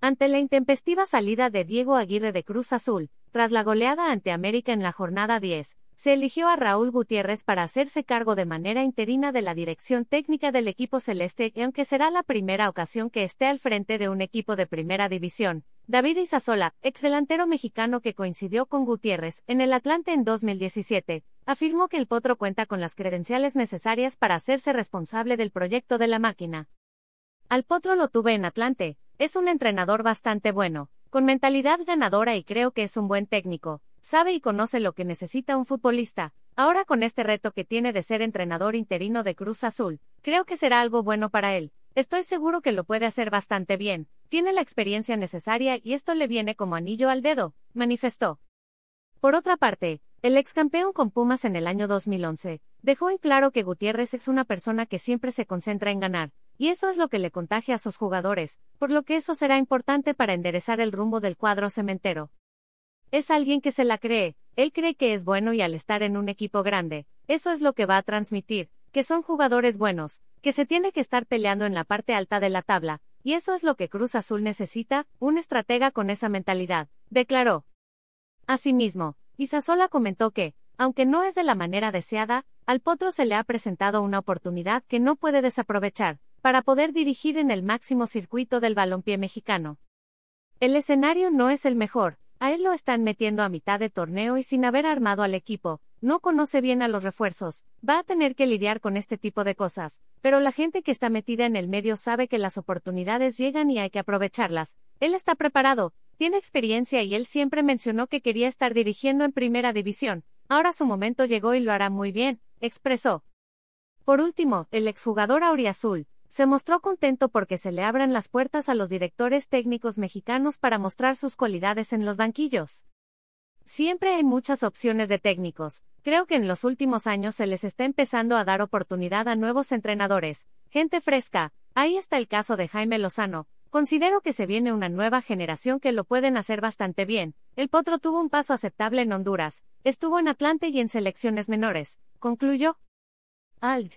Ante la intempestiva salida de Diego Aguirre de Cruz Azul, tras la goleada ante América en la jornada 10, se eligió a Raúl Gutiérrez para hacerse cargo de manera interina de la dirección técnica del equipo celeste, aunque será la primera ocasión que esté al frente de un equipo de primera división. David Isasola, ex delantero mexicano que coincidió con Gutiérrez en el Atlante en 2017, afirmó que el Potro cuenta con las credenciales necesarias para hacerse responsable del proyecto de la máquina. Al Potro lo tuve en Atlante, es un entrenador bastante bueno, con mentalidad ganadora y creo que es un buen técnico, sabe y conoce lo que necesita un futbolista. Ahora con este reto que tiene de ser entrenador interino de Cruz Azul, creo que será algo bueno para él. Estoy seguro que lo puede hacer bastante bien, tiene la experiencia necesaria y esto le viene como anillo al dedo, manifestó. Por otra parte, el ex campeón con Pumas en el año 2011, dejó en claro que Gutiérrez es una persona que siempre se concentra en ganar, y eso es lo que le contagia a sus jugadores, por lo que eso será importante para enderezar el rumbo del cuadro cementero. Es alguien que se la cree, él cree que es bueno y al estar en un equipo grande, eso es lo que va a transmitir, que son jugadores buenos, que se tiene que estar peleando en la parte alta de la tabla, y eso es lo que Cruz Azul necesita, un estratega con esa mentalidad, declaró. Asimismo, Isasola comentó que, aunque no es de la manera deseada, al Potro se le ha presentado una oportunidad que no puede desaprovechar, para poder dirigir en el máximo circuito del balompié mexicano. El escenario no es el mejor, a él lo están metiendo a mitad de torneo y sin haber armado al equipo, no conoce bien a los refuerzos, va a tener que lidiar con este tipo de cosas, pero la gente que está metida en el medio sabe que las oportunidades llegan y hay que aprovecharlas. Él está preparado, tiene experiencia y él siempre mencionó que quería estar dirigiendo en primera división, ahora su momento llegó y lo hará muy bien, expresó. Por último, el exjugador Auriazul, se mostró contento porque se le abran las puertas a los directores técnicos mexicanos para mostrar sus cualidades en los banquillos. Siempre hay muchas opciones de técnicos. Creo que en los últimos años se les está empezando a dar oportunidad a nuevos entrenadores, gente fresca. Ahí está el caso de Jaime Lozano. Considero que se viene una nueva generación que lo pueden hacer bastante bien. El Potro tuvo un paso aceptable en Honduras, estuvo en Atlante y en selecciones menores, concluyó. Alt.